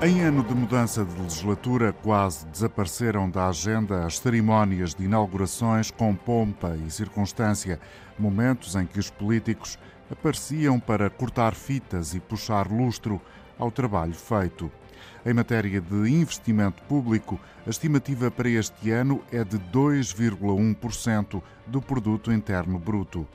Em ano de mudança de legislatura, quase desapareceram da agenda as cerimónias de inaugurações com pompa e circunstância, momentos em que os políticos apareciam para cortar fitas e puxar lustro ao trabalho feito. Em matéria de investimento público, a estimativa para este ano é de 2,1% do produto interno bruto.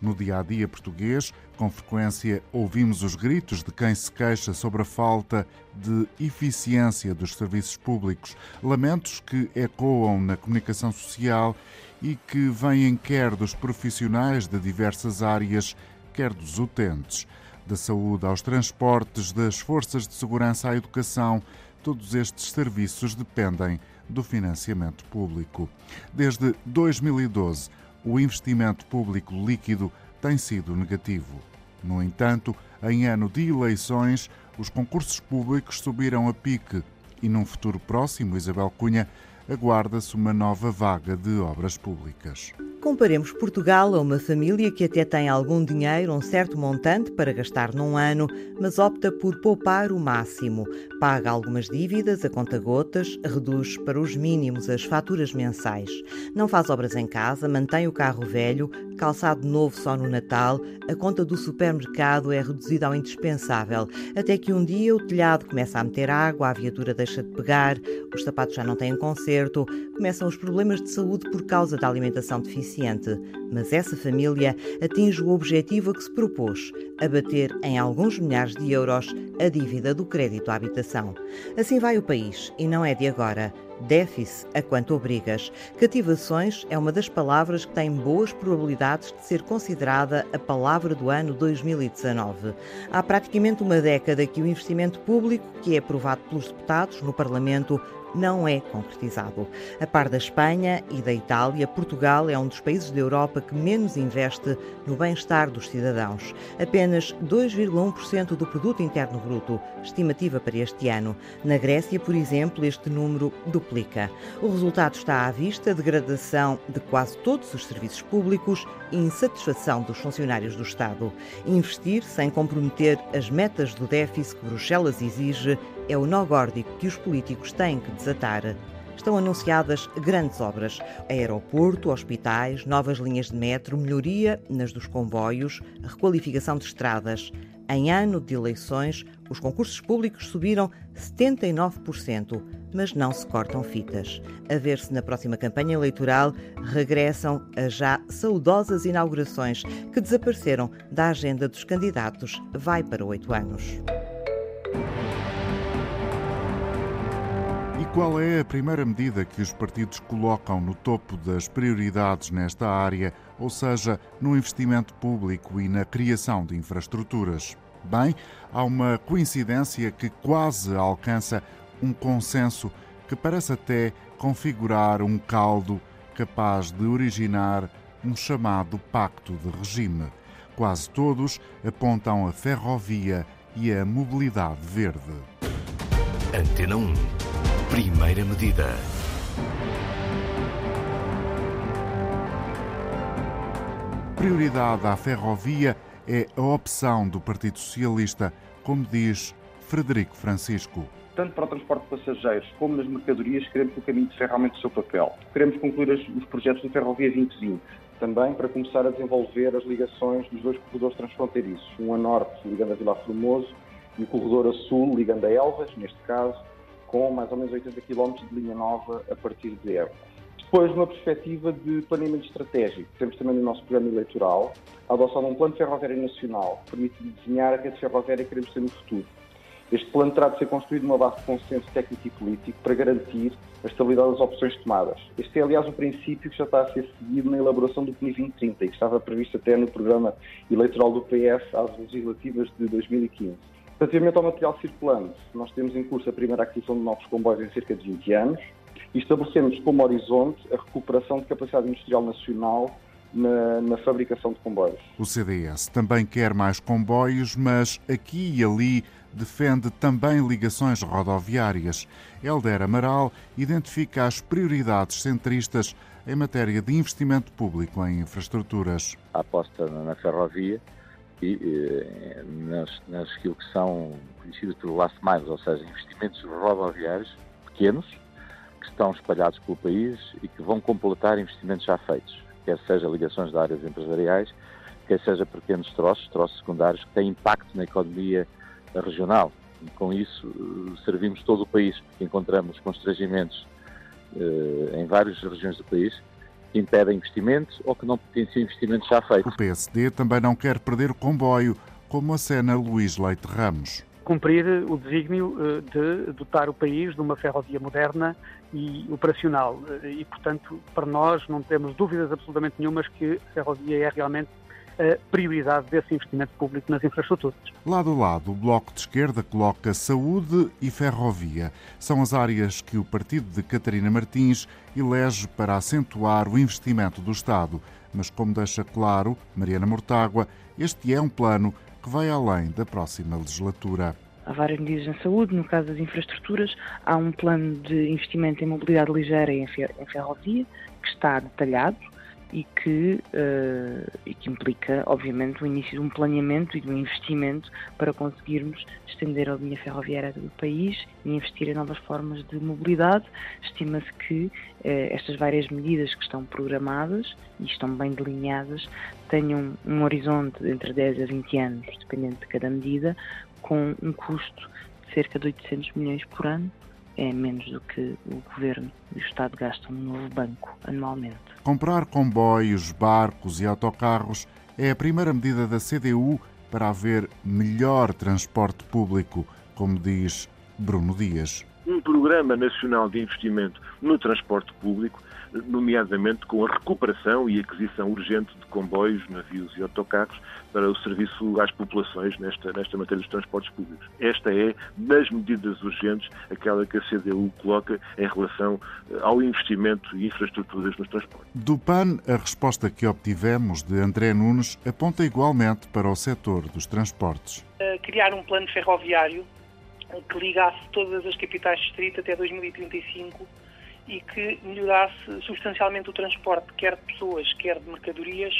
No dia a dia português, com frequência ouvimos os gritos de quem se queixa sobre a falta de eficiência dos serviços públicos, lamentos que ecoam na comunicação social e que vêm quer dos profissionais de diversas áreas, quer dos utentes. Da saúde aos transportes, das forças de segurança à educação, todos estes serviços dependem do financiamento público. Desde 2012, o investimento público líquido tem sido negativo. No entanto, em ano de eleições, os concursos públicos subiram a pique e, num futuro próximo, Isabel Cunha, aguarda-se uma nova vaga de obras públicas. Comparemos Portugal a uma família que até tem algum dinheiro, um certo montante para gastar num ano, mas opta por poupar o máximo. Paga algumas dívidas a conta-gotas, reduz para os mínimos as faturas mensais. Não faz obras em casa, mantém o carro velho, calçado novo só no Natal, a conta do supermercado é reduzida ao indispensável. Até que um dia o telhado começa a meter água, a viatura deixa de pegar, os sapatos já não têm conserto, começam os problemas de saúde por causa da alimentação deficiente mas essa família atinge o objetivo a que se propôs, abater em alguns milhares de euros a dívida do crédito à habitação. Assim vai o país, e não é de agora. Déficit a quanto obrigas. Cativações é uma das palavras que tem boas probabilidades de ser considerada a palavra do ano 2019. Há praticamente uma década que o investimento público, que é aprovado pelos deputados no Parlamento, não é concretizado. A par da Espanha e da Itália, Portugal é um dos países da Europa que menos investe no bem-estar dos cidadãos. Apenas 2,1% do produto interno bruto, estimativa para este ano. Na Grécia, por exemplo, este número duplica. O resultado está à vista: degradação de quase todos os serviços públicos e insatisfação dos funcionários do Estado. Investir sem comprometer as metas do déficit que Bruxelas exige é o nó górdico que os políticos têm que desatar. Estão anunciadas grandes obras: aeroporto, hospitais, novas linhas de metro, melhoria nas dos comboios, requalificação de estradas. Em ano de eleições, os concursos públicos subiram 79%, mas não se cortam fitas. A ver se na próxima campanha eleitoral regressam as já saudosas inaugurações que desapareceram da agenda dos candidatos vai para oito anos. Qual é a primeira medida que os partidos colocam no topo das prioridades nesta área, ou seja, no investimento público e na criação de infraestruturas? Bem, há uma coincidência que quase alcança um consenso que parece até configurar um caldo capaz de originar um chamado pacto de regime. Quase todos apontam a ferrovia e a mobilidade verde. Antena 1 Primeira medida. Prioridade à ferrovia é a opção do Partido Socialista, como diz Frederico Francisco. Tanto para o transporte de passageiros como nas mercadorias, queremos que o caminho seja realmente o seu papel. Queremos concluir os projetos da Ferrovia 2020 também para começar a desenvolver as ligações dos dois corredores transfronteiriços, um a norte ligando a Vila Formoso e o corredor a sul ligando a Elvas, neste caso, com mais ou menos 80 km de linha nova a partir de Évora. Depois, numa perspectiva de planeamento estratégico, temos também no nosso programa eleitoral a adoção de um plano ferroviário nacional que permite desenhar a rede ferroviária que queremos ter no futuro. Este plano terá de ser construído numa base de consenso técnico e político para garantir a estabilidade das opções tomadas. Este é, aliás, o princípio que já está a ser seguido na elaboração do PNI 2030 e que estava previsto até no programa eleitoral do PS às legislativas de 2015. Relativamente ao material circulante, nós temos em curso a primeira aquisição de novos comboios em cerca de 20 anos e estabelecemos como horizonte a recuperação de capacidade industrial nacional na, na, fabricação de comboios. O CDS também quer mais comboios, mas aqui e ali defende também ligações rodoviárias. Helder Amaral identifica as prioridades centristas em matéria de investimento público em infraestruturas. A aposta na ferrovia e eh, nas, nas que são conhecidos pelo last mile, ou seja, investimentos rodoviários pequenos que estão espalhados pelo país e que vão completar investimentos já feitos, quer seja ligações de áreas empresariais, quer seja pequenos troços, troços secundários que têm impacto na economia regional. E com isso eh, servimos todo o país. Encontramos constrangimentos eh, em várias regiões do país que impedem investimentos ou que não potenciam investimentos já feitos. O PSD também não quer perder o comboio, como a cena Luís Leite Ramos. Cumprir o desígnio eh, de dotar o país de uma ferrovia moderna e operacional. E, portanto, para nós não temos dúvidas absolutamente nenhumas que a ferrovia é realmente a prioridade desse investimento público nas infraestruturas. Lado a lado, o Bloco de Esquerda coloca saúde e ferrovia. São as áreas que o partido de Catarina Martins elege para acentuar o investimento do Estado. Mas, como deixa claro Mariana Mortágua, este é um plano que vai além da próxima legislatura. Há várias medidas na saúde, no caso das infraestruturas, há um plano de investimento em mobilidade ligeira e em ferrovia, que está detalhado e que, uh, e que implica, obviamente, o início de um planeamento e de um investimento para conseguirmos estender a linha ferroviária do país e investir em novas formas de mobilidade. Estima-se que uh, estas várias medidas que estão programadas e estão bem delineadas tenham um horizonte entre 10 a 20 anos, dependendo de cada medida, com um custo de cerca de 800 milhões por ano é menos do que o Governo e o Estado gastam no novo banco anualmente. Comprar comboios, barcos e autocarros é a primeira medida da CDU para haver melhor transporte público, como diz Bruno Dias. Um programa nacional de investimento no transporte público nomeadamente com a recuperação e aquisição urgente de comboios, navios e autocarros para o serviço às populações nesta, nesta matéria dos transportes públicos. Esta é, das medidas urgentes, aquela que a CDU coloca em relação eh, ao investimento e infraestruturas nos transportes. Do PAN, a resposta que obtivemos de André Nunes aponta igualmente para o setor dos transportes. Criar um plano ferroviário que ligasse todas as capitais distrito até 2035 e que melhorasse substancialmente o transporte, quer de pessoas, quer de mercadorias,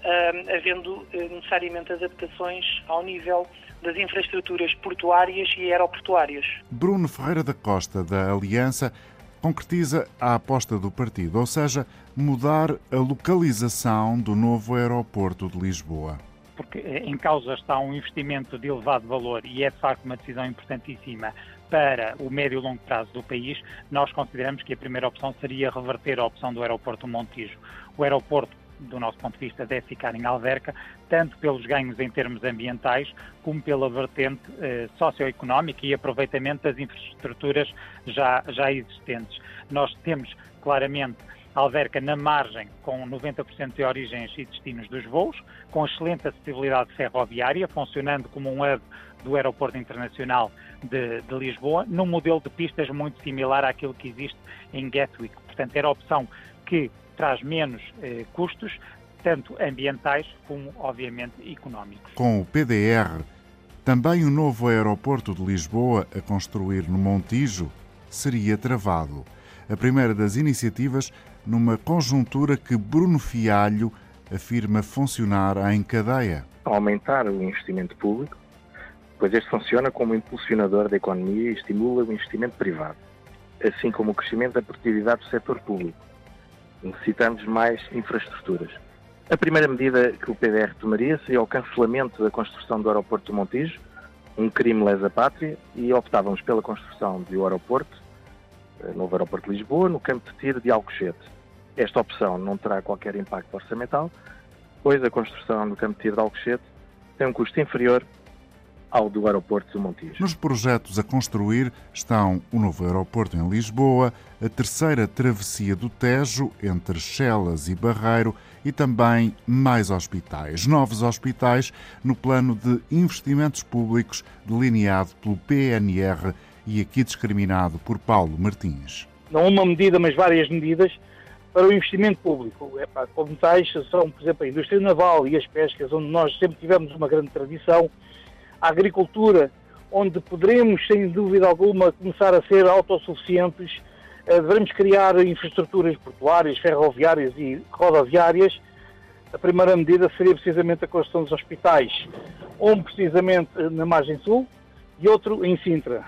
uh, havendo uh, necessariamente adaptações ao nível das infraestruturas portuárias e aeroportuárias. Bruno Ferreira da Costa, da Aliança, concretiza a aposta do partido, ou seja, mudar a localização do novo aeroporto de Lisboa porque em causa está um investimento de elevado valor e é de facto uma decisão importantíssima para o médio e longo prazo do país, nós consideramos que a primeira opção seria reverter a opção do aeroporto Montijo. O aeroporto do nosso ponto de vista, deve ficar em Alverca, tanto pelos ganhos em termos ambientais, como pela vertente eh, socioeconómica e aproveitamento das infraestruturas já, já existentes. Nós temos claramente Alverca na margem, com 90% de origens e destinos dos voos, com excelente acessibilidade ferroviária, funcionando como um hub do Aeroporto Internacional de, de, Lisboa, num modelo de pistas muito similar àquilo que existe em Gatwick. Portanto, era a opção que traz menos eh, custos, tanto ambientais como, obviamente, económicos. Com o PDR, também o novo aeroporto de Lisboa a construir no Montijo seria travado. A primeira das iniciativas numa conjuntura que Bruno Fialho afirma funcionar em cadeia. Aumentar o investimento público, pois este funciona como impulsionador da economia e estimula o investimento privado, assim como o crescimento da produtividade do setor público. Necessitamos mais infraestruturas. A primeira medida que o PDR tomaria seria o cancelamento da construção do aeroporto do Montijo, um crime lesa pátria, e optávamos pela construção do aeroporto, eh, novo aeroporto de Lisboa, no campo de tiro de Alcochete. Esta opção não terá qualquer impacto orçamental, pois a construção do campo de tiro de Alcochete tem um custo inferior ao do aeroporto do Montijo. Nos projetos a construir estão o novo aeroporto em Lisboa, a terceira travessia do Tejo entre Chelas e Barreiro e também mais hospitais. Novos hospitais no plano de investimentos públicos delineado pelo PNR e aqui discriminado por Paulo Martins. Não uma medida, mas várias medidas para o investimento público. Epá, como tais são, por exemplo, a indústria naval e as pescas, onde nós sempre tivemos uma grande tradição, a agricultura, onde poderemos, sem dúvida alguma, começar a ser autossuficientes, eh, devemos criar infraestruturas portuárias, ferroviárias e rodoviárias. A primeira medida seria precisamente a construção dos hospitais, um precisamente na margem sul e outro em Sintra.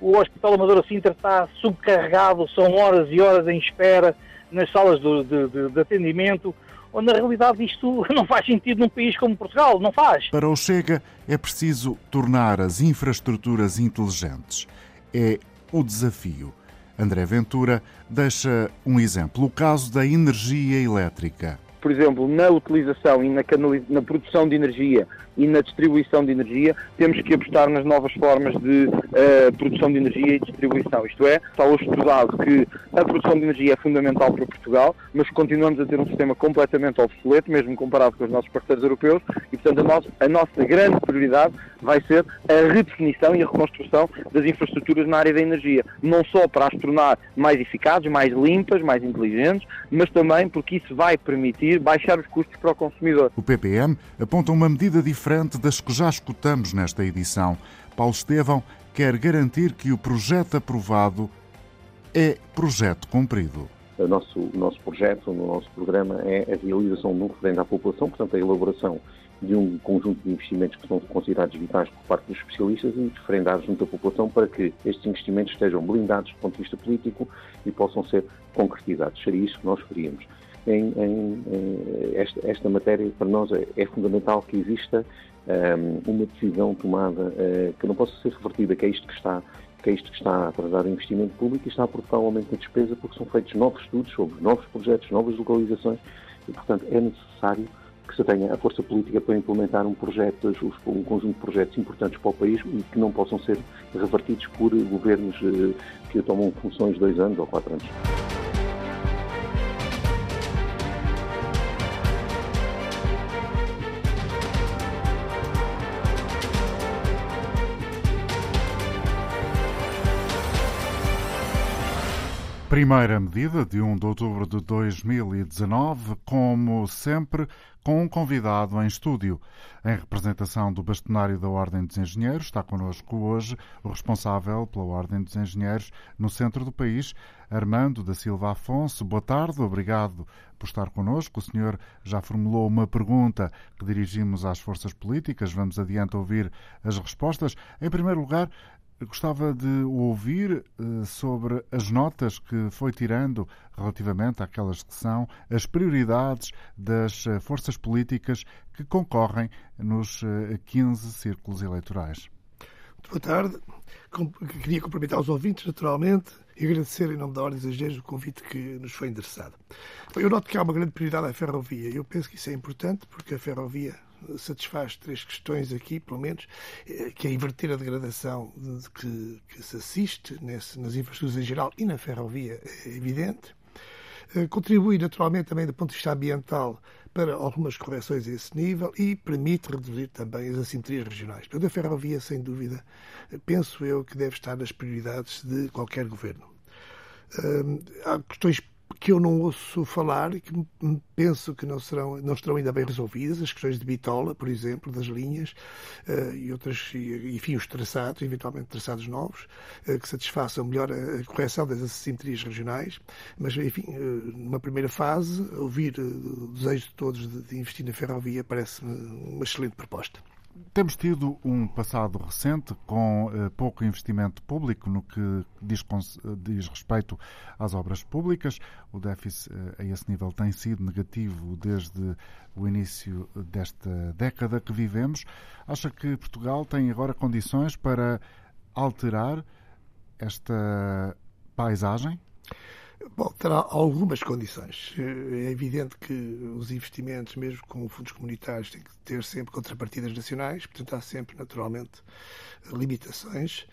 O Hospital Amadora Sintra está subcarregado, são horas e horas em espera nas salas de, de, de atendimento, onde na realidade isto não faz sentido num país como Portugal, não faz. Para o Chega é preciso tornar as infraestruturas inteligentes. É o desafio. André Ventura deixa um exemplo, o caso da energia elétrica. Por exemplo, na utilização e na, na produção de energia e na distribuição de energia, temos que apostar nas novas formas de uh, produção de energia e distribuição. Isto é, está hoje estudado que a produção de energia é fundamental para Portugal, mas continuamos a ter um sistema completamente obsoleto, mesmo comparado com os nossos parceiros europeus, e portanto a, nosso, a nossa grande prioridade vai ser a redefinição e a reconstrução das infraestruturas na área da energia, não só para as tornar mais eficazes, mais limpas, mais inteligentes, mas também porque isso vai permitir baixar os custos para o consumidor. O PPM aponta uma medida diferente diferente das que já escutamos nesta edição. Paulo Estevão quer garantir que o projeto aprovado é projeto cumprido. O nosso, o nosso projeto, o nosso programa é a realização de um referendo à população, portanto, a elaboração de um conjunto de investimentos que são considerados vitais por parte dos especialistas e referendar junto à população para que estes investimentos estejam blindados do ponto de vista político e possam ser concretizados. Seria isso que nós faríamos em, em, em esta, esta, matéria, para nós é, é fundamental que exista um, uma decisão tomada uh, que não possa ser revertida, que é isto que está que é isto que está a atrasar o investimento público e está a provocar um aumento da despesa porque são feitos novos estudos sobre novos projetos, novas localizações e, portanto, é necessário que se tenha a força política para implementar um projeto, um conjunto de projetos importantes para o país e que não possam ser revertidos por governos uh, que tomam funções dois anos ou quatro anos. Primeira medida de 1 de outubro de 2019, como sempre, com um convidado em estúdio. Em representação do bastonário da Ordem dos Engenheiros, está connosco hoje o responsável pela Ordem dos Engenheiros no centro do país, Armando da Silva Afonso. Boa tarde, obrigado por estar connosco. O senhor já formulou uma pergunta que dirigimos às forças políticas. Vamos adiante ouvir as respostas. Em primeiro lugar, Gostava de ouvir uh, sobre as notas que foi tirando relativamente àquelas que são as prioridades das uh, forças políticas que concorrem nos uh, eh, 15 círculos eleitorais. Muito boa tarde. Queria cumprimentar os ouvintes, naturalmente, e agradecer em nome da Ordem dos o convite que nos foi endereçado. Eu noto que há uma grande prioridade à ferrovia. Eu penso que isso é importante porque a ferrovia satisfaz três questões aqui, pelo menos, eh, que é inverter a degradação que, que se assiste nesse, nas infraestruturas em geral e na ferrovia, é evidente. Eh, contribui naturalmente também do ponto de vista ambiental para algumas correções a esse nível e permite reduzir também as assimetrias regionais. Portanto, a ferrovia, sem dúvida, penso eu que deve estar nas prioridades de qualquer governo. Eh, há questões que eu não ouço falar e que penso que não, serão, não estarão ainda bem resolvidas, as questões de bitola, por exemplo, das linhas uh, e outras, e, enfim, os traçados, eventualmente traçados novos, uh, que satisfaçam melhor a, correção das assimetrias regionais. Mas, enfim, uh, numa primeira fase, ouvir o desejo de todos de, de investir na ferrovia parece-me uma excelente proposta. Temos tido um passado recente com uh, pouco investimento público no que diz, diz, respeito às obras públicas. O déficit uh, a esse nível tem sido negativo desde o início desta década que vivemos. Acha que Portugal tem agora condições para alterar esta paisagem? Bom, terá algumas condições. É evidente que os investimentos, mesmo com fundos comunitários, têm que ter sempre contrapartidas nacionais, portanto há sempre, naturalmente, limitações.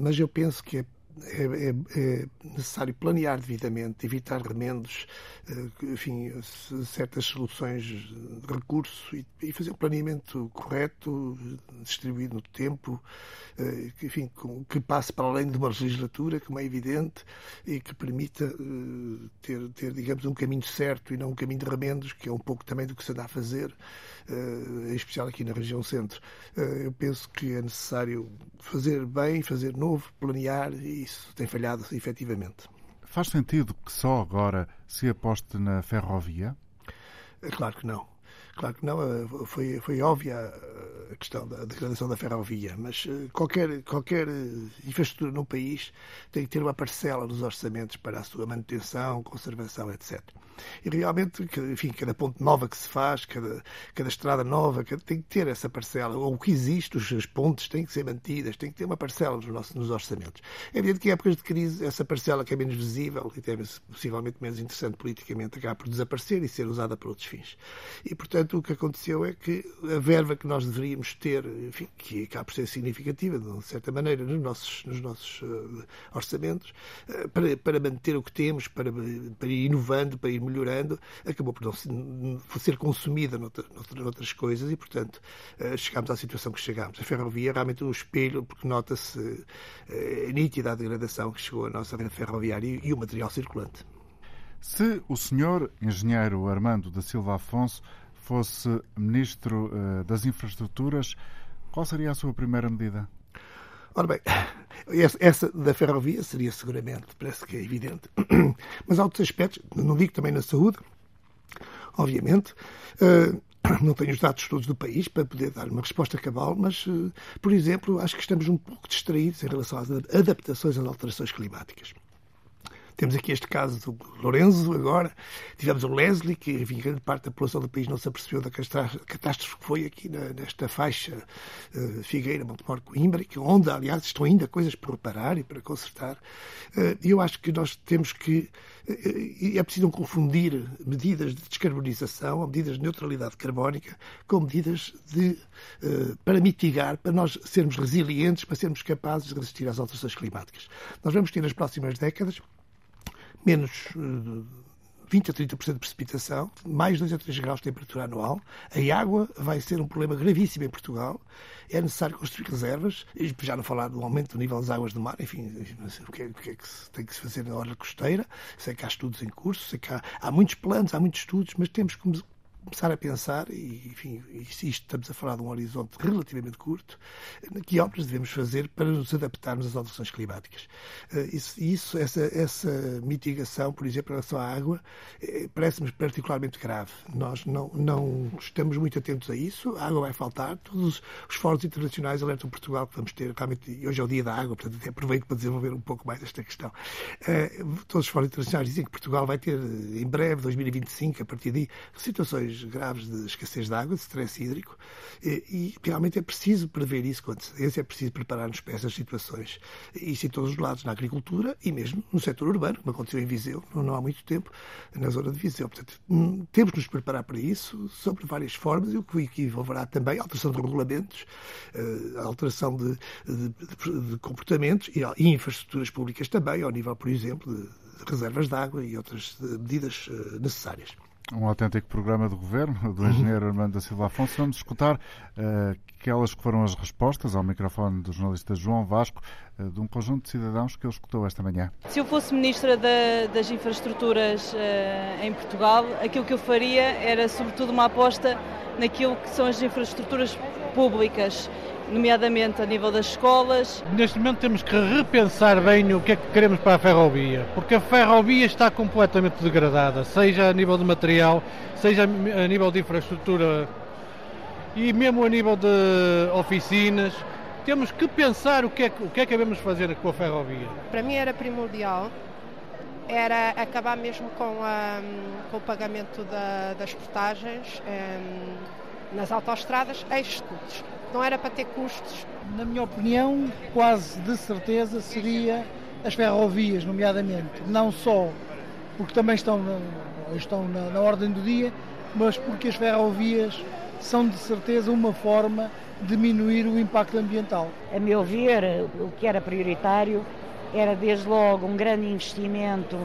Mas eu penso que é é, é, é, necessário planear devidamente, evitar remendos, eh, enfim, certas soluções de recurso e, e fazer um planeamento correto, distribuído no tempo, eh, enfim, que passe para além de uma legislatura, como é evidente, e que permita eh, ter, ter, digamos, um caminho certo e não um caminho de remendos, que é um pouco também do que se dá a fazer, em especial aqui na região centro. Eu penso que é necessário fazer bem, fazer novo, planear e isso tem falhado efetivamente. Faz sentido que só agora se aposte na ferrovia? É claro que não. Claro que não, eh, foi, foi óbvia a questão da degradação da ferrovia, mas eh, qualquer, qualquer eh, infraestrutura no país tem que ter uma parcela nos orçamentos para a sua manutenção, conservação, etc. E realmente, enfim, cada ponte nova que se faz, cada, cada estrada nova, tem que ter essa parcela. Ou o que existe, as pontes têm que ser mantidas, tem que ter uma parcela nos, nossos, nos orçamentos. É evidente que em épocas de crise, essa parcela que é menos visível e até possivelmente menos interessante politicamente, acaba por desaparecer e ser usada para outros fins. E, portanto, o que aconteceu é que a verba que nós deveríamos ter, enfim, que acaba por ser significativa, de certa maneira, nos nossos, nos nossos uh, orçamentos, uh, para, para manter o que temos, para, para ir inovando, para ir melhorando, acabou por não ser, consumida noutra, noutra, noutras coisas e, portanto, uh, chegámos à situação que chegámos. A ferrovia é realmente um espelho, porque nota-se uh, nítida a degradação que chegou à nossa rede ferroviária e o material circulante. Se o senhor engenheiro Armando da Silva Afonso fosse Ministro uh, das Infraestruturas, qual seria a sua primeira medida? Ora bem, essa da ferrovia seria seguramente, parece que é evidente. Mas há outros aspectos, não digo também na saúde, obviamente. Uh, não tenho os dados todos do país para poder dar uma resposta cabal, mas, uh, por exemplo, acho que estamos um pouco distraídos em relação às adaptações às alterações climáticas. Temos aqui este caso do Lourenço agora, tivemos o Leslie, que enfim, grande parte da população do país não se apercebeu da catástrofe que foi aqui na, nesta faixa uh, Figueira, Montemor, Coimbra, que, onde, aliás, estão ainda coisas por reparar e para consertar. Uh, eu acho que nós temos que. Uh, é preciso não confundir medidas de descarbonização medidas de neutralidade carbónica com medidas de, para mitigar, para nós sermos resilientes, para sermos capazes de resistir às alterações climáticas. Nós vamos ter nas próximas décadas menos 20 eh, a 30% de precipitação, mais 2 a 3 graus de temperatura anual. A água vai ser um problema gravíssimo em Portugal. É necessário construir reservas, e já não falar do aumento do nível das águas do mar, enfim, o que é, o que, é que se tem que se fazer na hora costeira. Sei que há estudos em curso, sei que há, há muitos planos, há muitos estudos, mas temos que começar a pensar, e enfim, isto estamos a falar de um horizonte relativamente curto, que obras devemos fazer para nos adaptarmos às alterações climáticas. Eh, isso, isso essa, essa mitigação, por exemplo, em relação à água, eh, parece-me particularmente grave. Nós não, não estamos muito atentos a isso, a água vai faltar, todos os fóruns internacionais alertam Portugal que vamos ter, realmente, hoje é o dia da água, portanto, até aproveito para desenvolver um pouco mais esta questão. Eh, todos os fóruns internacionais dizem que Portugal vai ter, em breve, 2025, a partir daí, situações graves de escassez de água, de stress hídrico, e, realmente é preciso prever isso com antecedência, é preciso preparar-nos para essas situações. Isso em todos os lados, na agricultura e mesmo no setor urbano, como aconteceu em Viseu, não há muito tempo, na zona de Viseu. Portanto, hum, temos de nos preparar para isso, sobre várias formas, e o que envolverá também a alteração de regulamentos, eh, a alteração de, de, de, de comportamentos e, e infraestruturas públicas também, ao nível, por exemplo, de reservas de água e outras eh, medidas eh, necessárias um autêntico programa de governo do engenheiro Armando da Silva Afonso. Vamos escutar uh, aquelas que foram as respostas ao microfone do jornalista João Vasco, uh, de um conjunto de cidadãos que ele escutou esta manhã. Se eu fosse Ministra da, das Infraestruturas uh, em Portugal, aquilo que eu faria era, sobretudo, uma aposta naquilo que são as infraestruturas públicas nomeadamente a nível das escolas. Neste momento temos que repensar bem o que é que queremos para a ferrovia, porque a ferrovia está completamente degradada, seja a nível de material, seja a nível de infraestrutura e mesmo a nível de oficinas. Temos que pensar o que é, o que, é que devemos fazer com a ferrovia. Para mim era primordial era acabar mesmo com, a, com o pagamento da, das portagens um, nas autoestradas a estudos não era para ter custos. Na minha opinião, quase de certeza seria as ferrovias, nomeadamente, não só porque também estão na, estão na, na ordem do dia, mas porque as ferrovias são de certeza uma forma de diminuir o impacto ambiental. A meu ver, o que era prioritário era desde logo um grande investimento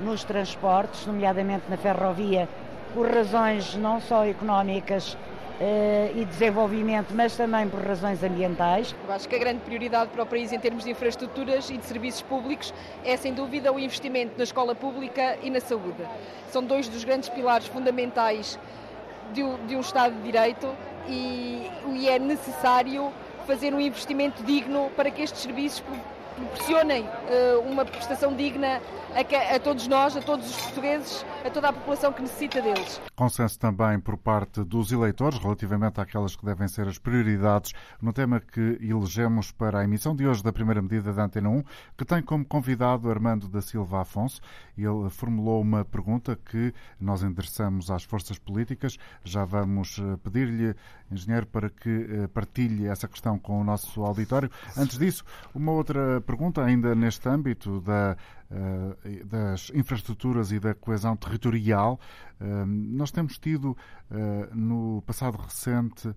nos transportes, nomeadamente na ferrovia, por razões não só económicas e desenvolvimento, mas também por razões ambientais. Eu acho que a grande prioridade para o país em termos de infraestruturas e de serviços públicos é, sem dúvida, o investimento na escola pública e na saúde. São dois dos grandes pilares fundamentais de, um Estado de Direito e, e é necessário fazer um investimento digno para que estes serviços proporcionem uh, uma prestação digna a, a, todos nós, a todos os portugueses, a toda a população que necessita deles. Consenso também por parte dos eleitores relativamente àquelas que devem ser as prioridades no tema que elegemos para a emissão de hoje da primeira medida da Antena 1, que tem como convidado Armando da Silva Afonso. Ele formulou uma pergunta que nós endereçamos às forças políticas. Já vamos eh, pedir-lhe, engenheiro, para que eh, partilhe essa questão com o nosso auditório. Antes disso, uma outra pergunta, ainda neste âmbito da das infraestruturas e da coesão territorial. Eh, nós temos tido eh, no passado recente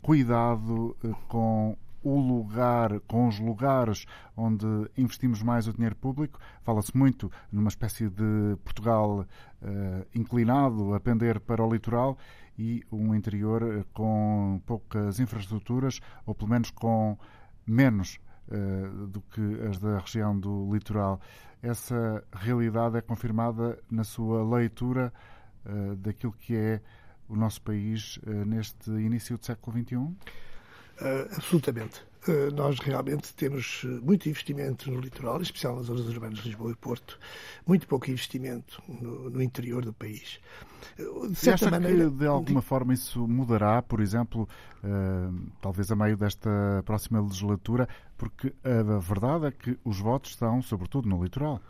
cuidado com o lugar, com os lugares onde investimos mais o dinheiro público. Fala-se muito numa espécie de Portugal inclinado a pender para o litoral e um interior com poucas infraestruturas, ou pelo menos com menos do que as da região do litoral essa realidade é confirmada na sua leitura uh, daquilo que é o nosso país uh, neste início do século XXI? Uh, eh, absolutamente. Nós realmente temos muito investimento no litoral, em especial nas zonas urbanas de Lisboa e Porto, muito pouco investimento no, no interior do país. De certa maneira, que de alguma forma isso mudará, por exemplo, talvez a meio desta próxima legislatura, porque a verdade é que os votos estão, sobretudo, no litoral.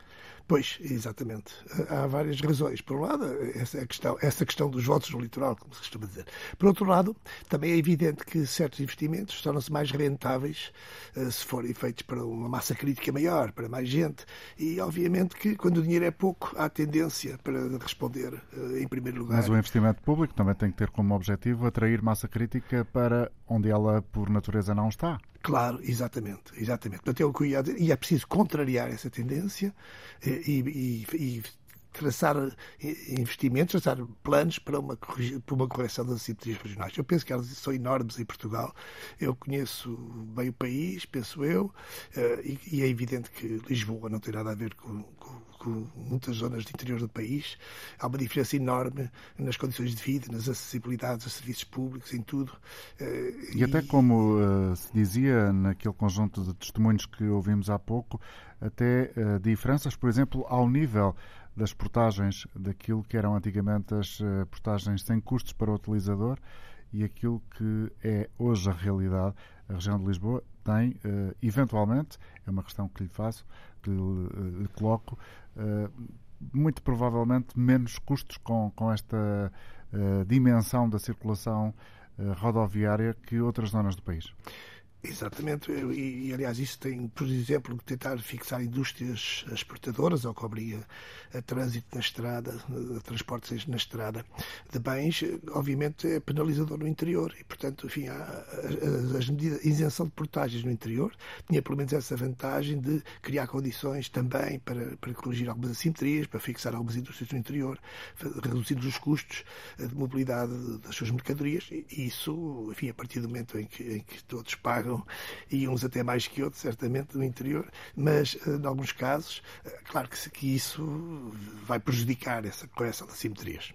Pois, exatamente. Há várias razões. Por um lado, essa é questão, essa questão dos votos no litoral, como se costuma dizer. Por outro lado, também é evidente que certos investimentos tornam-se mais rentáveis eh, se forem feitos para uma massa crítica maior, para mais gente. E, obviamente, que quando o dinheiro é pouco, há tendência para responder eh, em primeiro lugar. Mas o investimento público também tem que ter como objetivo atrair massa crítica para onde ela, por natureza, não está. Claro, exatamente, exatamente. Portanto, é o que eu ia dizer, e é preciso contrariar essa tendência eh, e, e, e traçar investimentos, traçar planos para uma, para uma correção das assimetrias regionais. Eu penso que elas são enormes em Portugal. Eu conheço bem o país, penso eu, eh, e, é evidente que Lisboa não tem nada a ver com, com, com muitas zonas do interior do país. Há uma diferença enorme nas condições de vida, nas acessibilidades a serviços públicos, em tudo. Eh, e, e até como uh, se dizia naquele conjunto de testemunhos que ouvimos há pouco, até uh, diferenças, por exemplo, ao nível das portagens daquilo que eram antigamente as eh, portagens sem custos para o utilizador e aquilo que é hoje a realidade. A região de Lisboa tem, eh, eventualmente, é uma questão que lhe faço, que lhe, eh, lhe coloco, muito provavelmente menos custos com, com esta dimensão da circulação rodoviária que outras zonas do país. Exatamente, e, e, aliás isso tem, por exemplo, que tentar fixar indústrias exportadoras, ou que obriga a trânsito na estrada, a transportes na estrada de bens, obviamente é penalizador no interior. E, portanto, enfim, há, as medidas, isenção de portagens no interior tinha pelo menos essa vantagem de criar condições também para, para corrigir algumas assimetrias, para fixar algumas indústrias no interior, reduzindo os custos de mobilidade das suas mercadorias. E isso, enfim, a partir do momento em que, em que todos pagam e uns até mais que outros, certamente, no interior, mas, eh, em alguns casos, eh, claro que, que isso vai prejudicar essa correção das simetrias.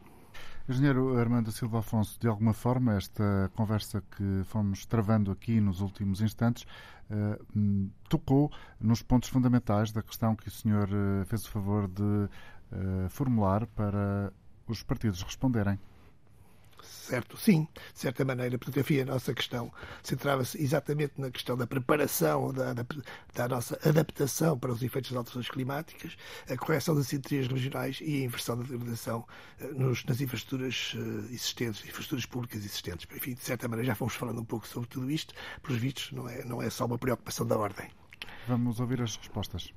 Engenheiro Armando Silva Afonso, de alguma forma, esta conversa que fomos travando aqui nos últimos instantes uh, tocou nos pontos fundamentais da questão que o senhor fez o favor de uh, formular para os partidos responderem certo? Sim, de certa maneira. Portanto, enfim, a nossa questão centrava-se exatamente na questão da preparação, da, da, nossa adaptação para os efeitos das alterações climáticas, a correção das simetrias regionais e a inversão da degradação eh, nos, nas infraestruturas uh, existentes, infraestruturas públicas existentes. Enfim, de certa maneira, já fomos falando um pouco sobre tudo isto. Pelos vistos, não é, não é só uma preocupação da ordem. Vamos ouvir as respostas.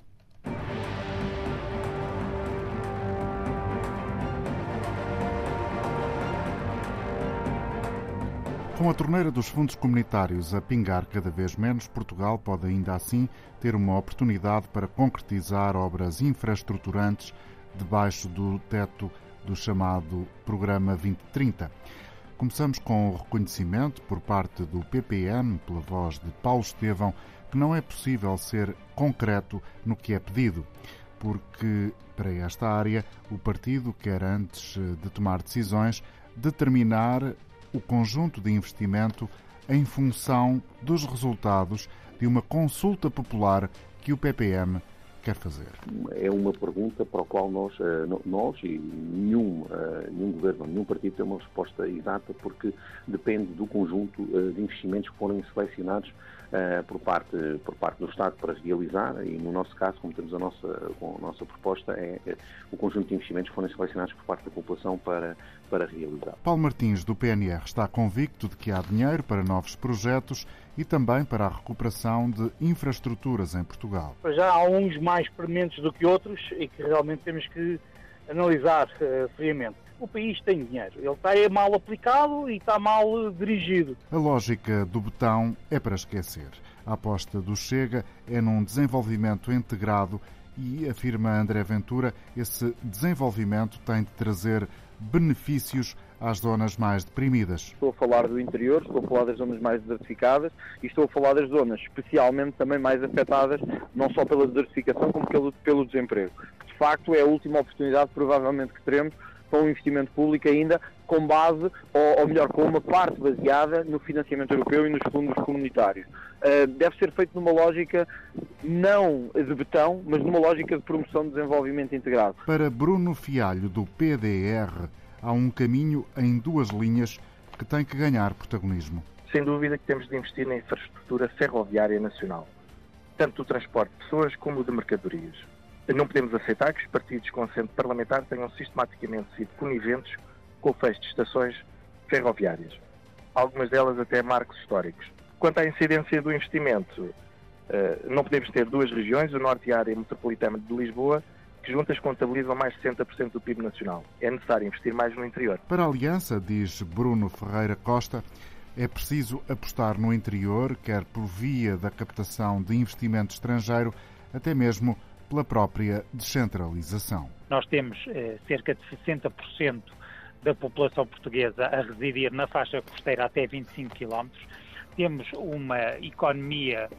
Com a torneira dos fundos comunitários a pingar cada vez menos, Portugal pode ainda assim ter uma oportunidade para concretizar obras infraestruturantes debaixo do teto do chamado Programa 2030. Começamos com o reconhecimento por parte do PPM, pela voz de Paulo Estevão, que não é possível ser concreto no que é pedido, porque para esta área o partido quer, antes de tomar decisões, determinar o conjunto de investimento em função dos resultados de uma consulta popular que o PPM quer fazer? É uma pergunta para a qual nós, eh, nós e nenhum, eh, nenhum governo, nenhum partido tem uma resposta exata porque depende do conjunto eh, de investimentos que forem selecionados por, parte, por parte do Estado para realizar e no nosso caso, como temos a nossa, a nossa proposta, é, é o conjunto de investimentos que forem selecionados por parte da população para, para realizar. Paulo Martins, do PNR, está convicto de que há dinheiro para novos projetos e também para a recuperação de infraestruturas em Portugal. Já há uns mais prementes do que outros e que realmente temos que analisar uh, friamente. O país tem dinheiro, ele está mal aplicado e está mal dirigido. A lógica do botão é para esquecer. A aposta do Chega é num desenvolvimento integrado e, afirma André Ventura, esse desenvolvimento tem de trazer benefícios às zonas mais deprimidas. Estou a falar do interior, estou a falar das zonas mais desertificadas e estou a falar das zonas especialmente também mais afetadas, não só pela desertificação, como pelo, pelo desemprego. De facto, é a última oportunidade, provavelmente, que teremos para um investimento público ainda com base, ou, ou, melhor, com uma parte baseada no financiamento europeu e nos fundos comunitários. Uh, deve ser feito numa lógica não de betão, mas numa lógica de promoção de desenvolvimento integrado. Para Bruno Fialho, do PDR, há um caminho em duas linhas que tem que ganhar protagonismo. Sem dúvida que temos de investir na infraestrutura ferroviária nacional, tanto do transporte de pessoas como de mercadorias. Não podemos aceitar que os partidos com assento parlamentar tenham sistematicamente sido coniventes com o fecho de estações ferroviárias, algumas delas até marcos históricos. Quanto à incidência do investimento, eh, não podemos ter duas regiões, o Norte e a área metropolitana de Lisboa, que juntas contabilizam mais de 60% do PIB nacional. É necessário investir mais no interior. Para a Aliança, diz Bruno Ferreira Costa, é preciso apostar no interior, quer por via da captação de investimento estrangeiro, até mesmo pela própria descentralização. Nós temos eh, cerca de 60% da população portuguesa a residir na faixa costeira até 25 km. Temos uma economia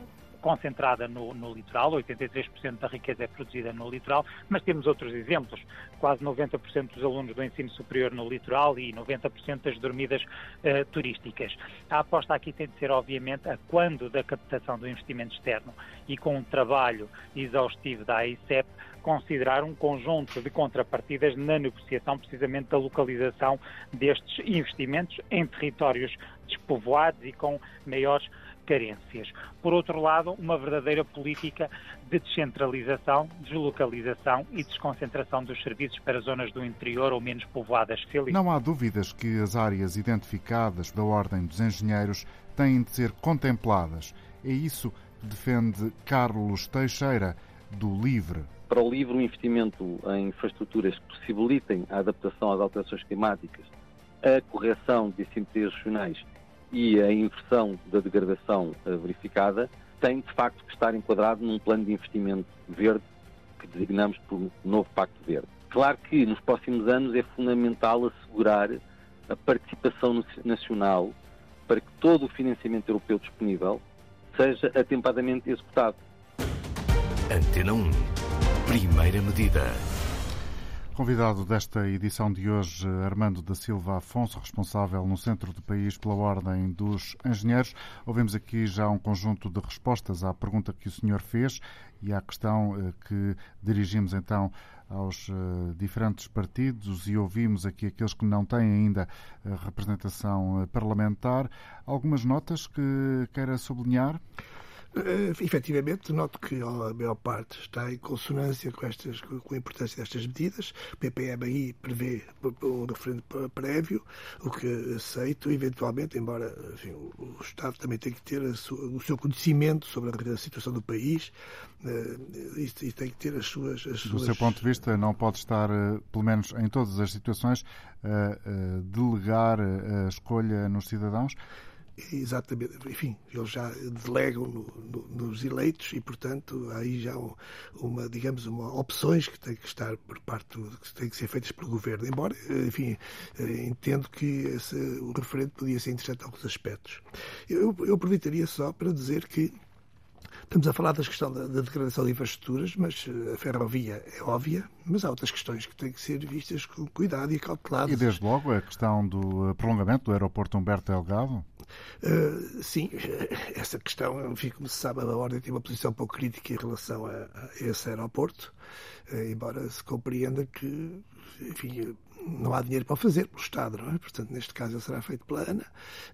concentrada no, no, litoral, 83% da riqueza é produzida no litoral, mas temos outros exemplos, quase 90% dos alunos do ensino superior no litoral e 90% das dormidas uh, turísticas. A aposta aqui tem de ser, obviamente, a quando da captação do investimento externo e com um trabalho exaustivo da AICEP, considerar um conjunto de contrapartidas na negociação precisamente da localização destes investimentos em territórios despovoados e com maiores carências. Por outro lado, uma verdadeira política de descentralização, deslocalização e desconcentração dos serviços para zonas do interior ou menos povoadas. Não há dúvidas que as áreas identificadas da Ordem dos Engenheiros têm de ser contempladas. É isso que defende Carlos Teixeira, do LIVRE. Para o LIVRE, o investimento em infraestruturas que possibilitem a adaptação às alterações climáticas, a correção de assimetrias regionais e a inversão da degradação eh, verificada tem, de facto, que estar enquadrado num plano de investimento verde que designamos por novo Pacto Verde. Claro que nos próximos anos é fundamental assegurar a participação nacional para que todo o financiamento europeu disponível seja atempadamente executado. Antena 1. Primeira medida. Convidado desta edição de hoje, Armando da Silva Afonso, responsável no centro do país pela Ordem dos Engenheiros. Ouvimos aqui já um conjunto de respostas à pergunta que o senhor fez e à questão eh, que dirigimos então aos eh, diferentes partidos e ouvimos aqui aqueles que não têm ainda eh, representação parlamentar. Algumas notas que queira sublinhar? Uh, efetivamente, noto que a maior parte está em consonância com, estas, com a importância destas medidas. O PPM prevê um referendo prévio, o que aceito, eventualmente, embora enfim, o Estado também tem que ter o seu conhecimento sobre a situação do país uh, e, e, tem que ter as suas, as Do seu ponto de vista, não pode estar, uh, pelo menos em todas as situações, a delegar a escolha nos cidadãos? Exatamente, enfim, eles já delegam no, no, nos eleitos e, portanto, aí já uma, digamos, uma opções que têm que estar por parte, que têm que ser feitas pelo governo. Embora, enfim, eh, entendo que esse, o referendo podia ser interessante em alguns aspectos. Eu, eu aproveitaria só para dizer que Estamos a falar da questão da, da, degradação de infraestruturas, mas eh, a ferrovia é óbvia, mas há outras questões que têm que ser vistas com cuidado e cauteladas. E desde logo a questão do eh, prolongamento do aeroporto Humberto Delgado? Uh, sim, essa questão, enfim, como se sabe, a Ordem tem uma posição pouco crítica em relação a, a esse aeroporto, uh, embora se compreenda que, enfim, não há dinheiro para fazer pelo Estado, não é? Portanto, neste caso ele será feito pela ANA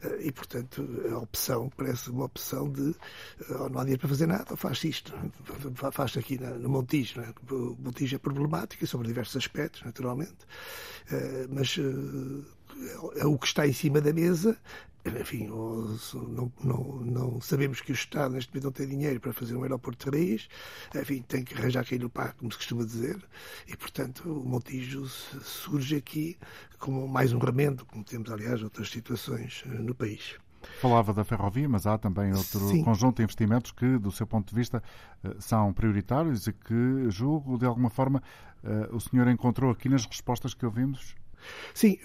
eh, e, portanto, a opção parece uma opção de eh, ou não há dinheiro para fazer nada, ou faz isto, é? faz aqui no Montijo, é? O Montijo é problemático sobre diversos aspectos, naturalmente, eh, mas é o que está em cima da mesa enfim, não, não, não, sabemos que o Estado neste momento não tem dinheiro para fazer um aeroporto de raiz, enfim, tem que arranjar aquilo no parque, como se costuma dizer, e portanto o Montijo surge aqui como mais um remendo, como temos aliás outras situações eh, no país. Falava da ferrovia, mas há também outro Sim. conjunto de investimentos que, do seu ponto de vista, eh, são prioritários e que, julgo, de alguma forma, eh, o senhor encontrou aqui nas respostas que ouvimos? Sim,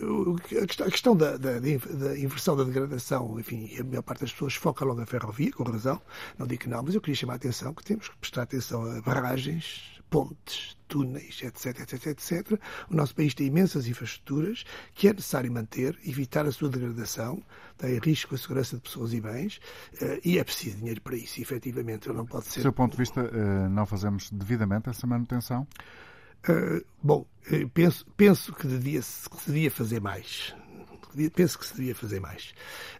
a questão da, da, da, inversão da degradação, enfim, a maior parte das pessoas foca logo na ferrovia, com razão, não digo que não, mas eu queria chamar a atenção que temos que prestar atenção a barragens, pontes, túneis, etc, etc, etc. O nosso país tem imensas infraestruturas que é necessário manter, evitar a sua degradação, tem risco a segurança de pessoas e bens, eh, e é preciso dinheiro para isso, efetivamente. Não pode ser... Do seu ponto de vista, eh, não fazemos devidamente essa manutenção? Uh, bom, eh, penso, penso que devia, que se devia fazer mais penso que se devia fazer mais.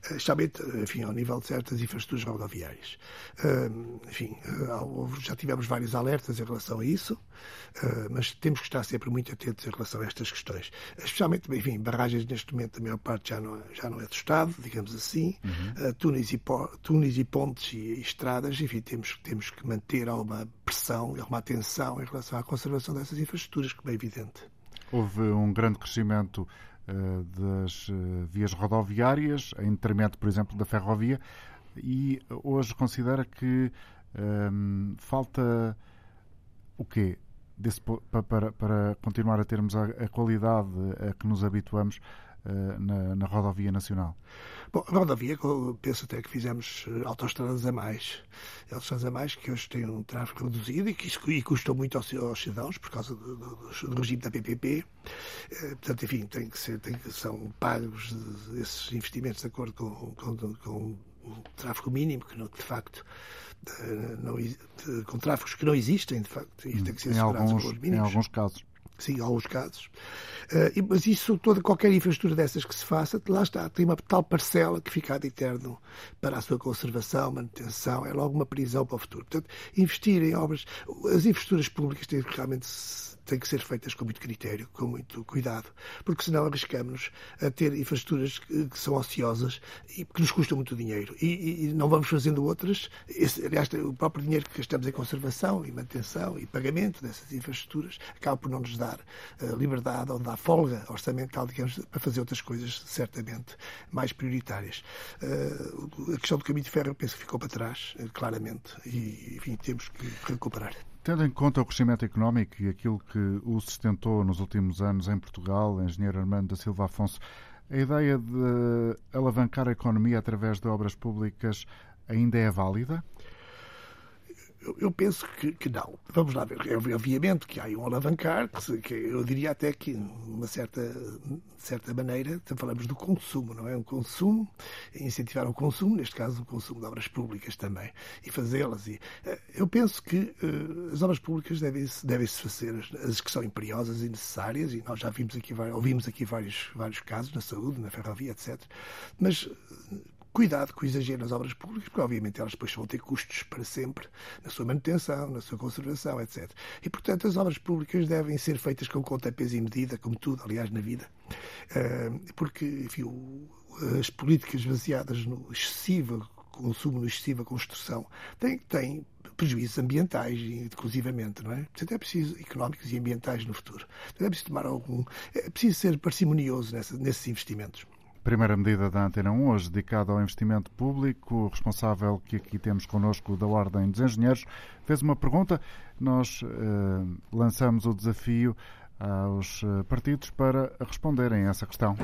Eh, especialmente, enfim, ao nível de certas infraestruturas rodoviárias. Enfim, eh, já tivemos vários alertas em relação a isso, eh, mas temos que estar sempre muito atentos em relação a estas questões. Especialmente, enfim, barragens neste momento, a maior parte já não, já não é do Estado, digamos assim. Uhum. Túneis, e, túneis e pontes e, e estradas, enfim, temos, temos que manter alguma pressão e alguma atenção em relação à conservação dessas infraestruturas, como é evidente. Houve um grande crescimento eh, das eh, vias rodoviárias, em detrimento, por exemplo, da ferrovia, e hoje considera que um, ehm, falta o quê? Desse, para, para, continuar a termos a, a qualidade a que nos habituamos uh, na, na rodovia nacional? Bom, a rodovia, penso até que fizemos eh, autostradas a mais. Autostradas a mais que hoje têm um tráfego reduzido e que e custam muito aos, aos cidadãos por causa do, do, do regime da PPP. Eh, portanto, enfim, tem que ser, tem que, são pagos esses investimentos de acordo com, com, com o tráfego mínimo, que não, de facto eh, não, com tráfegos que não existem, de facto, e tem que ser em alguns, Em alguns casos. Sim, há alguns casos. Uh, mas isso, toda qualquer infraestrutura dessas que se faça, lá está, tem uma tal parcela que fica ad eterno para a sua conservação, manutenção, é logo uma prisão para o futuro. Portanto, investir em obras, as infraestruturas públicas têm realmente têm que ser feitas com muito critério, com muito cuidado, porque senão arriscamos a ter infraestruturas que, são ociosas e que nos custam muito dinheiro. E, e não vamos fazendo outras. Esse, aliás, o próprio dinheiro que gastamos em conservação e manutenção e pagamento dessas infraestruturas acaba por não nos dar uh, liberdade ou dar folga orçamental, digamos, para fazer outras coisas certamente mais prioritárias. Uh, a questão do caminho de ferro eu penso que ficou para trás, uh, claramente, e enfim, temos que recuperar. Tendo em conta o crescimento económico e aquilo que o sustentou nos últimos anos em Portugal, engenheiro Armando da Silva Afonso, a ideia de alavancar a economia através de obras públicas ainda é válida? Eu, eu penso que, que, não. Vamos lá ver. É, obviamente que há um alavancar, que, que eu diria até que, de uma certa, certa maneira, falamos do consumo, não é? Um consumo, incentivar o consumo, neste caso o consumo de obras públicas também, e fazê-las. E, eh, eu penso que uh, as obras públicas devem-se devem -se fazer, as que são imperiosas e necessárias, e nós já vimos aqui, ouvimos aqui vários, vários casos na saúde, na ferrovia, etc. Mas Cuidado com o exagero nas obras públicas, porque obviamente elas depois vão ter custos para sempre na sua manutenção, na sua conservação, etc. E, portanto, as obras públicas devem ser feitas com conta, peso e medida, como tudo, aliás, na vida, eh, porque, enfim, as políticas baseadas no excessivo consumo, no excessiva construção, têm, têm prejuízos ambientais, inclusivamente, não é? Portanto, é preciso, económicos e ambientais no futuro. Portanto, é preciso tomar algum. É preciso ser parcimonioso nessa, nesses investimentos. Primeira medida da Antena 1, hoje dedicada ao investimento público. O responsável que aqui temos connosco da Ordem dos Engenheiros fez uma pergunta. Nós eh, lançamos o desafio aos eh, partidos para responderem a essa questão.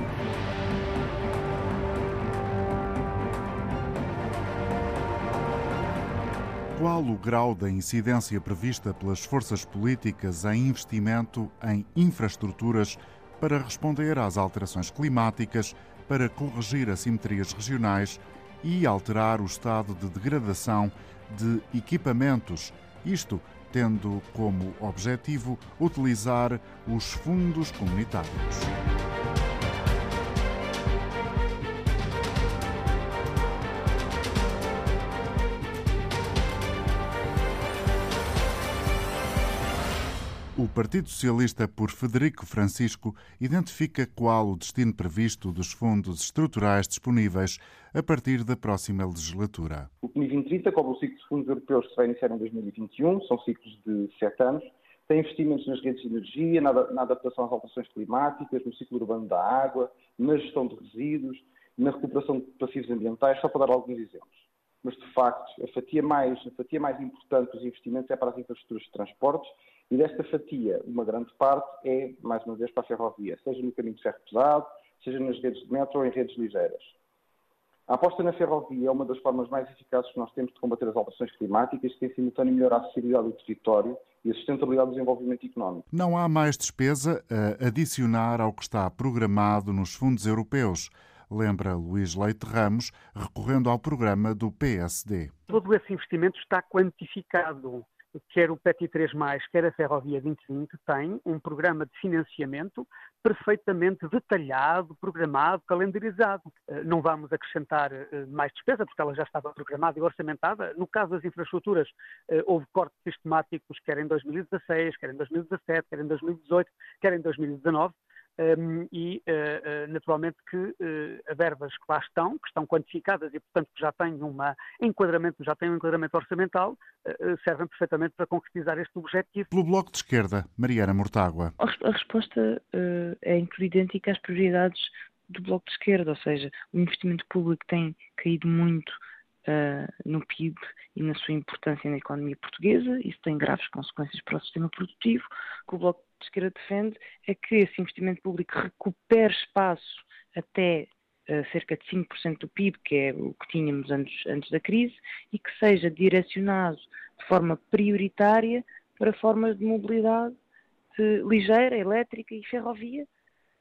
Qual o grau da incidência prevista pelas forças políticas em investimento em infraestruturas para responder às alterações climáticas, para corrigir assimetrias regionais e alterar o estado de degradação de equipamentos? Isto tendo como objetivo utilizar os fundos comunitários. O Partido Socialista, por Federico Francisco, identifica qual o destino previsto dos fundos estruturais disponíveis a partir da próxima legislatura. O PNI 2030 cobre o ciclo de fundos europeus que se vai iniciar em 2021, são ciclos de sete anos. Tem investimentos nas redes de energia, na, adaptação às alterações climáticas, no ciclo urbano da água, na gestão de resíduos, na recuperação de passivos ambientais, só para dar alguns exemplos. Mas, de facto, a fatia mais, a fatia mais importante dos investimentos é para as infraestruturas de transportes e desta fatia, uma grande parte é, mais uma vez, para a ferrovia, seja no caminho de ferro pesado, seja nas redes de metro ou em redes ligeiras. A aposta na ferrovia é uma das formas mais eficazes que nós temos de combater as alterações climáticas, que em simultâneo melhora a acessibilidade do território e a sustentabilidade do desenvolvimento económico. Não há mais despesa a adicionar ao que está programado nos fundos europeus, lembra Luís Leite Ramos, recorrendo ao programa do PSD. Todo esse investimento está quantificado quer o PETI 3, quer a Ferrovia 2020, tem um programa de financiamento perfeitamente detalhado, programado, calendarizado. Eh, não vamos acrescentar eh, mais despesa, porque ela já estava programada e orçamentada. No caso das infraestruturas, eh, houve cortes sistemáticos, quer em 2016, quer em 2017, quer em 2018, quer em 2019 um, e uh, uh, naturalmente que uh, as verbas que lá estão, que estão quantificadas e portanto que já têm um enquadramento, já têm um enquadramento orçamental, servem perfeitamente para concretizar este objetivo. Pelo Bloco de Esquerda, Mariana Mortágua. A resposta é inclusive idêntica às prioridades do Bloco de Esquerda, ou seja, o investimento público tem caído muito Uh, no PIB e na sua importância na economia portuguesa. Isso tem graves consequências para o sistema produtivo. Que o Bloco de Esquerda defende é que esse investimento público recupere espaço até uh, cerca de 5% do PIB, que é o que tínhamos antes, antes da crise, e que seja direcionado de forma prioritária para formas de mobilidade uh, ligeira, elétrica e ferrovia,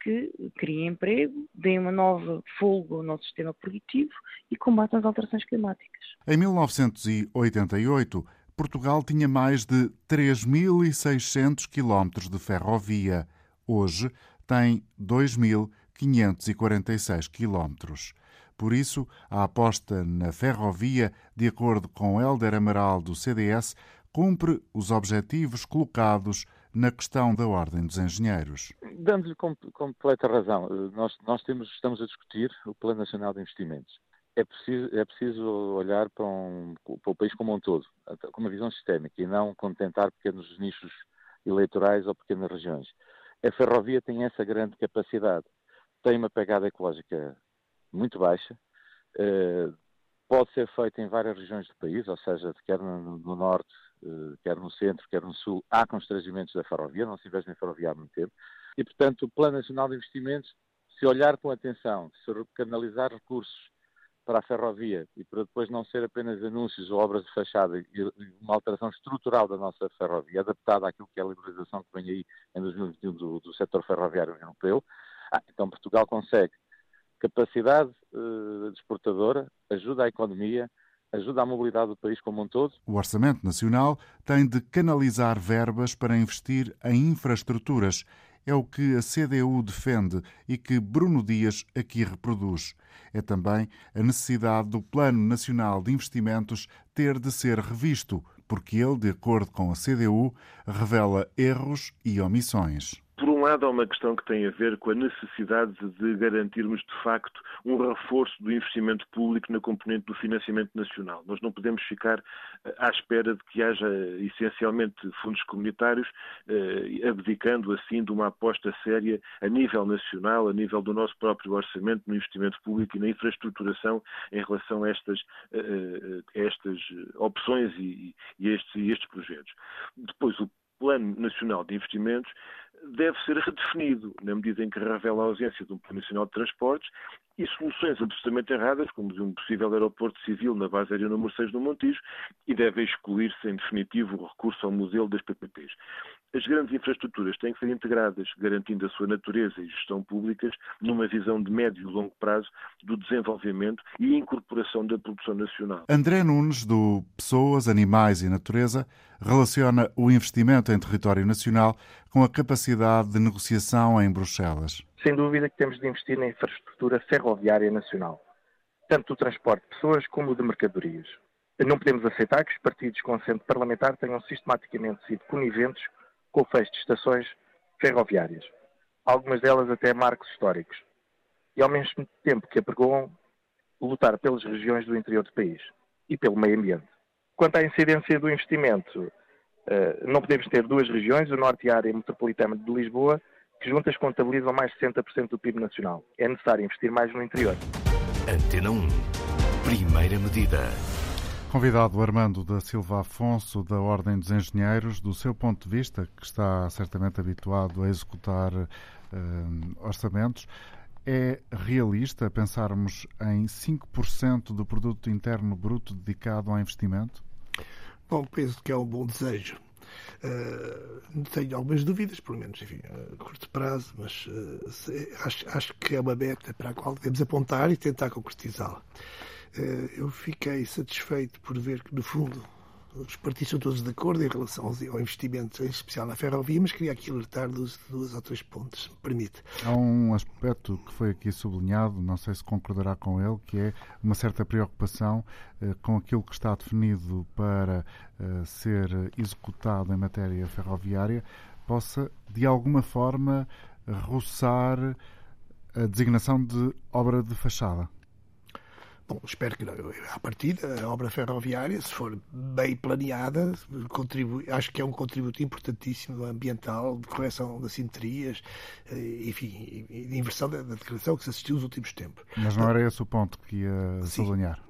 que criem emprego, deem uma nova folga ao nosso sistema produtivo e combatam as alterações climáticas. Em 1988, Portugal tinha mais de 3.600 quilómetros de ferrovia. Hoje tem 2.546 quilómetros. Por isso, a aposta na ferrovia, de acordo com Helder Amaral do CDS, cumpre os objetivos colocados na questão da Ordem dos Engenheiros. Dando-lhe completa razão. Nós, nós temos, estamos a discutir o Plano Nacional de Investimentos é preciso, é preciso olhar para, um, para o país como um todo, com uma visão sistémica e não contentar pequenos nichos eleitorais ou pequenas regiões. A ferrovia tem essa grande capacidade, tem uma pegada ecológica muito baixa, eh, pode ser feita em várias regiões do país, ou seja, quer no, no norte, eh, quer no centro, quer no sul, há constrangimentos da ferrovia, não se investe em ferrovia há muito tempo, e portanto o Plano Nacional de Investimentos, se olhar com atenção, se canalizar recursos para a ferrovia e para depois não ser apenas anúncios ou obras de fachada e uma alteração estrutural da nossa ferrovia, adaptada àquilo que é a liberalização que vem aí em 2021 do, do setor ferroviário europeu, ah, então Portugal consegue capacidade uh, exportadora, ajuda à economia, ajuda à mobilidade do país como um todo. O Orçamento Nacional tem de canalizar verbas para investir em infraestruturas é o que a CDU defende e que Bruno Dias aqui reproduz. É também a necessidade do Plano Nacional de Investimentos ter de ser revisto, porque ele, de acordo com a CDU, revela erros e omissões. Um lado, há uma questão que tem a ver com a necessidade de garantirmos, de facto, um reforço do investimento público na componente do financiamento nacional. Nós não podemos ficar eh, à espera de que haja, essencialmente, fundos comunitários, eh, abdicando, assim, de uma aposta séria a nível nacional, a nível do nosso próprio orçamento, no investimento público e na infraestruturação em relação a estas, eh, a estas opções e, e, estes, e estes projetos. Depois, o Plano Nacional de Investimentos deve ser redefinido, na medida em que revela a ausência de um Plano Nacional de Transportes e soluções absolutamente erradas, como de um possível aeroporto civil na base aérea número 6 do Montijo, e deve excluir-se, em definitivo, o recurso ao modelo das PPPs. As grandes infraestruturas têm que ser integradas, garantindo a sua natureza e gestão públicas, numa visão de médio e longo prazo do desenvolvimento e incorporação da produção nacional. André Nunes, do Pessoas, Animais e Natureza, relaciona o investimento em território nacional com a capacidade de negociação em Bruxelas. Sem dúvida que temos de investir na infraestrutura ferroviária nacional, tanto do transporte de pessoas como de mercadorias. Não podemos aceitar que os partidos com assento parlamentar tenham sistematicamente sido coniventes com o fecho de estações ferroviárias, algumas delas até marcos históricos, e ao mesmo tempo que apregoam lutar pelas regiões do interior do país e pelo meio ambiente. Quanto à incidência do investimento, eh, não podemos ter duas regiões, o Norte e a área metropolitana de Lisboa, que juntas contabilizam mais de 60% do PIB nacional. É necessário investir mais no interior. Antena 1. Primeira medida. Convidado Armando da Silva Afonso, da Ordem dos Engenheiros, do seu ponto de vista, que está certamente habituado a executar uh, orçamentos, é realista pensarmos em 5% do produto interno bruto dedicado ao investimento? Bom, penso que é um bom desejo. Uh, tenho algumas dúvidas, pelo menos enfim, a curto prazo, mas uh, acho, acho que é uma meta para a qual devemos apontar e tentar concretizá-la. Uh, eu fiquei satisfeito por ver que, no fundo, os partidos são todos de acordo em relação ao investimento, em especial na ferrovia, mas queria aqui alertar dos duas ou três pontos, se me permite. Há um aspecto que foi aqui sublinhado, não sei se concordará com ele, que é uma certa preocupação eh, com aquilo que está definido para eh, ser executado em matéria ferroviária, possa, de alguma forma, roçar a designação de obra de fachada. Bom, espero que não. À partida, a obra ferroviária, se for bem planeada, contribui, acho que é um contributo importantíssimo ambiental, de correção das simetrias, eh, enfim, de inversão da, da declaração que se assistiu nos últimos tempos. Mas não era esse o ponto que ia sublinhar?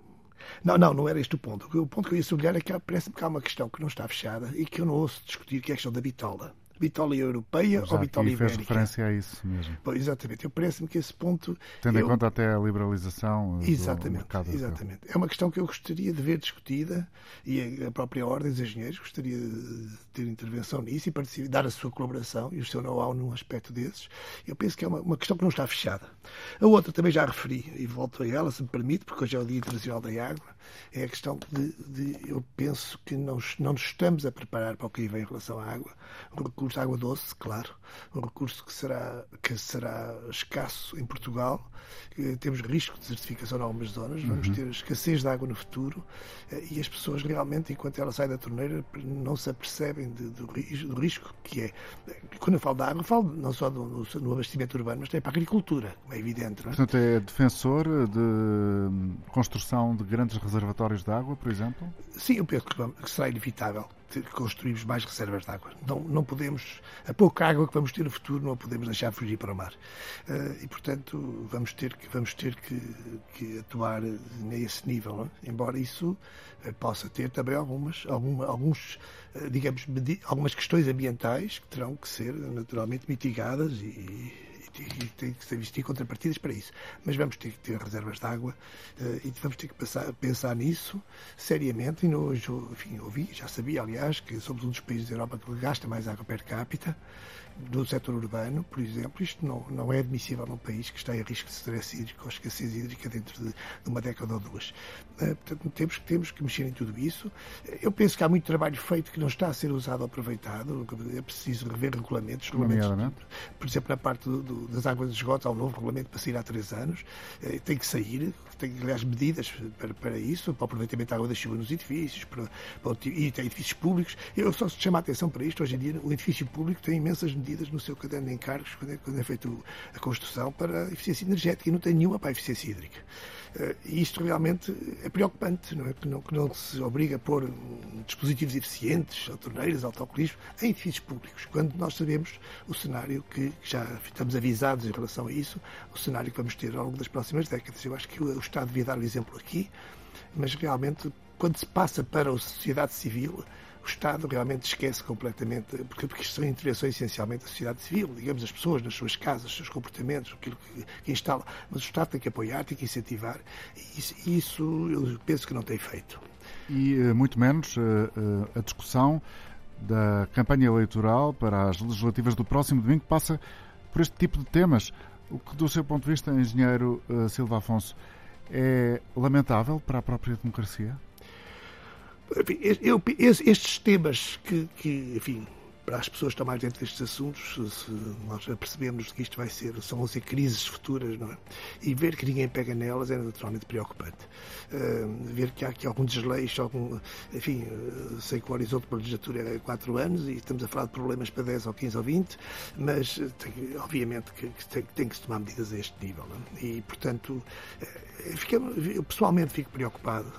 Não, não, não era este o ponto. O ponto que eu ia sublinhar é que parece-me que há uma questão que não está fechada e que eu não ouço discutir, que é a questão da bitola bitola europeia ou bitola ibérica. fez referência a isso mesmo. Bom, exatamente. Eu parece-me que esse ponto... Tendo eu... em conta até a liberalização exatamente, Exatamente. É uma questão que eu gostaria de ver discutida e a própria Ordem dos Engenheiros gostaria de ter intervenção nisso e dar a sua colaboração e o seu know-how num aspecto desses. Eu penso que é uma, uma, questão que não está fechada. A outra também já referi e volto a ela, se me permite, porque hoje é o Dia Internacional da Água, é a questão de, de eu penso que não, não nos estamos a preparar para o que vem em relação à água. O recurso à água doce, claro, um recurso que será, que será escasso em Portugal. Temos risco de desertificação em algumas zonas, vamos uhum. ter escassez de água no futuro eh, e as pessoas realmente, enquanto ela sai da torneira, não se apercebem de, do, do, risco que é. Quando eu falo da água, falo não só do, abastecimento urbano, mas também para a agricultura, como é evidente. É? Portanto, é defensor de construção de grandes reservatórios de água, por exemplo? Sim, eu penso que será inevitável construirmos mais reservas de água. Não, não podemos, a pouca água que vamos ter no futuro, não a podemos deixar fugir para o mar. Uh, e, portanto, vamos ter que, vamos ter que, que atuar nesse nível, é? embora isso uh, possa ter também algumas, alguma, alguns, uh, digamos, algumas questões ambientais que terão que ser naturalmente mitigadas e, e tem que existir contrapartidas para isso. Mas vamos ter que ter reservas de água uh, e vamos ter que passar, pensar nisso seriamente. E hoje, enfim, ouvi, já sabia, aliás, que somos um dos países da Europa que gasta mais água per capita do setor urbano, por exemplo, isto não, não é admissível num país que está em risco de stress hídrico ou escassez hídrica dentro de, de uma década ou duas. Uh, portanto, temos, temos que mexer em tudo isso. Eu penso que há muito trabalho feito que não está a ser usado ou aproveitado. É preciso rever regulamentos. regulamentos por exemplo, na parte do, do, das águas de esgoto, há um novo regulamento para sair há três anos. Uh, tem que sair, tem, aliás, medidas para, para isso, para o aproveitamento da água da chuva nos edifícios, para, para, e tem edifícios públicos. Eu só chamo a atenção para isto. Hoje em dia, o edifício público tem imensas medidas medidas no seu caderno de encargos quando é, quando é feito a construção para a eficiência energética e não tem nenhuma para a eficiência hídrica. Uh, e isto realmente é preocupante, não é? Que não, que não se obriga a pôr dispositivos eficientes, torneiras, autocolismo, em edifícios públicos, quando nós sabemos o cenário que já estamos avisados em relação a isso, o cenário que vamos ter ao longo das próximas décadas. Eu acho que o Estado devia dar o exemplo aqui, mas realmente, quando se passa para a sociedade civil, o Estado realmente esquece completamente, porque, porque isto são intervenções essencialmente da sociedade civil, digamos, as pessoas nas suas casas, os seus comportamentos, aquilo que, que instala. Mas o Estado tem que apoiar, tem que incentivar, isso, isso eu penso que não tem feito. E muito menos a discussão da campanha eleitoral para as legislativas do próximo domingo passa por este tipo de temas. O que, do seu ponto de vista, engenheiro Silva Afonso, é lamentável para a própria democracia? Estes temas que, que, enfim, para as pessoas que estão mais dentro destes assuntos, se nós percebemos que isto vai ser, são ser crises futuras, não é? E ver que ninguém pega nelas é naturalmente preocupante. Uh, ver que há aqui algum desleixo, algum, enfim, uh, sei que o horizonte para a legislatura é 4 anos e estamos a falar de problemas para 10 ou 15 ou 20, mas tem, obviamente que, que, tem, tem, que se tomar medidas a este nível. É? E, portanto, uh, eu pessoalmente fico preocupado,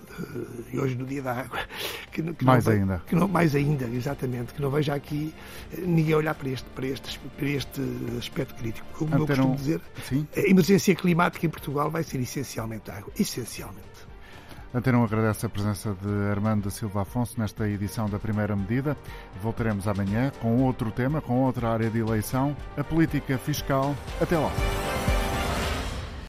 e hoje no dia da água, que, que mais não, ainda. Que não, mais ainda, exatamente, que não veja aqui ninguém olhar para este, para este, para este aspecto crítico. Como eu costumo dizer, sim. a emergência climática em Portugal vai ser essencialmente água. Essencialmente. Antena agradece a presença de Armando Silva Afonso nesta edição da Primeira Medida. Voltaremos amanhã com outro tema, com outra área de eleição, a política fiscal. Até lá.